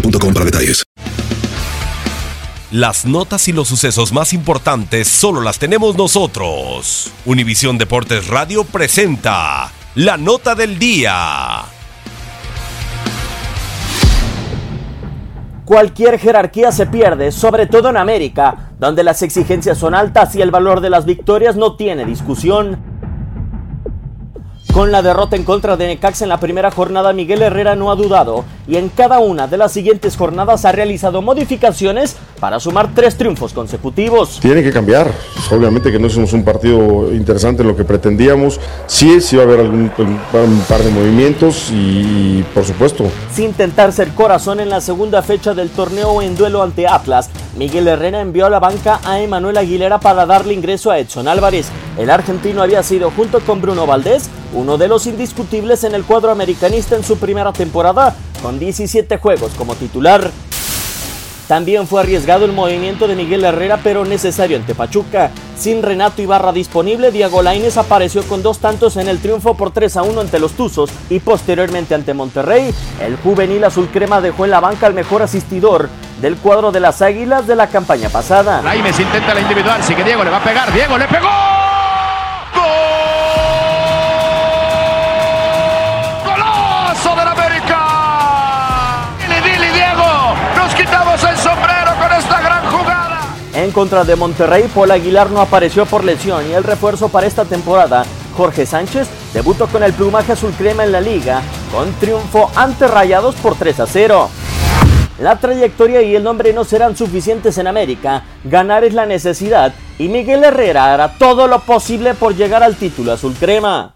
boostmobile.com para detalles. Las notas y los sucesos más importantes solo las tenemos nosotros. Univisión Deportes Radio presenta la nota del día. Cualquier jerarquía se pierde, sobre todo en América, donde las exigencias son altas y el valor de las victorias no tiene discusión. Con la derrota en contra de Necaxa en la primera jornada, Miguel Herrera no ha dudado y en cada una de las siguientes jornadas ha realizado modificaciones para sumar tres triunfos consecutivos. Tiene que cambiar. Pues, obviamente que no hicimos un partido interesante en lo que pretendíamos. Sí, sí va a haber algún un par de movimientos y, por supuesto. Sin intentar ser corazón en la segunda fecha del torneo en duelo ante Atlas, Miguel Herrera envió a la banca a Emanuel Aguilera para darle ingreso a Edson Álvarez. El argentino había sido, junto con Bruno Valdés, uno de los indiscutibles en el cuadro americanista en su primera temporada, con 17 juegos como titular. También fue arriesgado el movimiento de Miguel Herrera, pero necesario ante Pachuca. Sin Renato Ibarra disponible, Diego Lainez apareció con dos tantos en el triunfo por 3 a 1 ante los Tuzos y posteriormente ante Monterrey. El juvenil azul crema dejó en la banca al mejor asistidor del cuadro de las Águilas de la campaña pasada. Lainez intenta la individual, sigue Diego, le va a pegar, Diego le pegó. Contra de Monterrey, Paul Aguilar no apareció por lesión y el refuerzo para esta temporada, Jorge Sánchez, debutó con el plumaje azul crema en la liga, con triunfo ante Rayados por 3 a 0. La trayectoria y el nombre no serán suficientes en América, ganar es la necesidad y Miguel Herrera hará todo lo posible por llegar al título azul crema.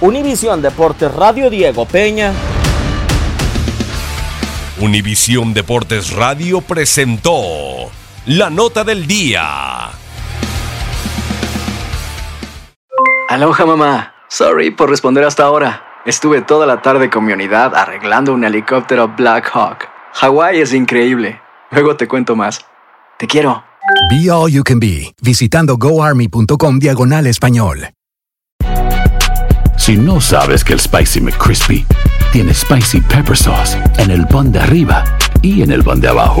Univisión Deportes Radio Diego Peña. Univisión Deportes Radio presentó la nota del día. Aloha mamá. Sorry por responder hasta ahora. Estuve toda la tarde con mi unidad arreglando un helicóptero Black Hawk. Hawái es increíble. Luego te cuento más. Te quiero. Be All You Can Be, visitando goarmy.com diagonal español. Si no sabes que el Spicy McCrispy tiene Spicy Pepper Sauce en el pan de arriba y en el pan de abajo,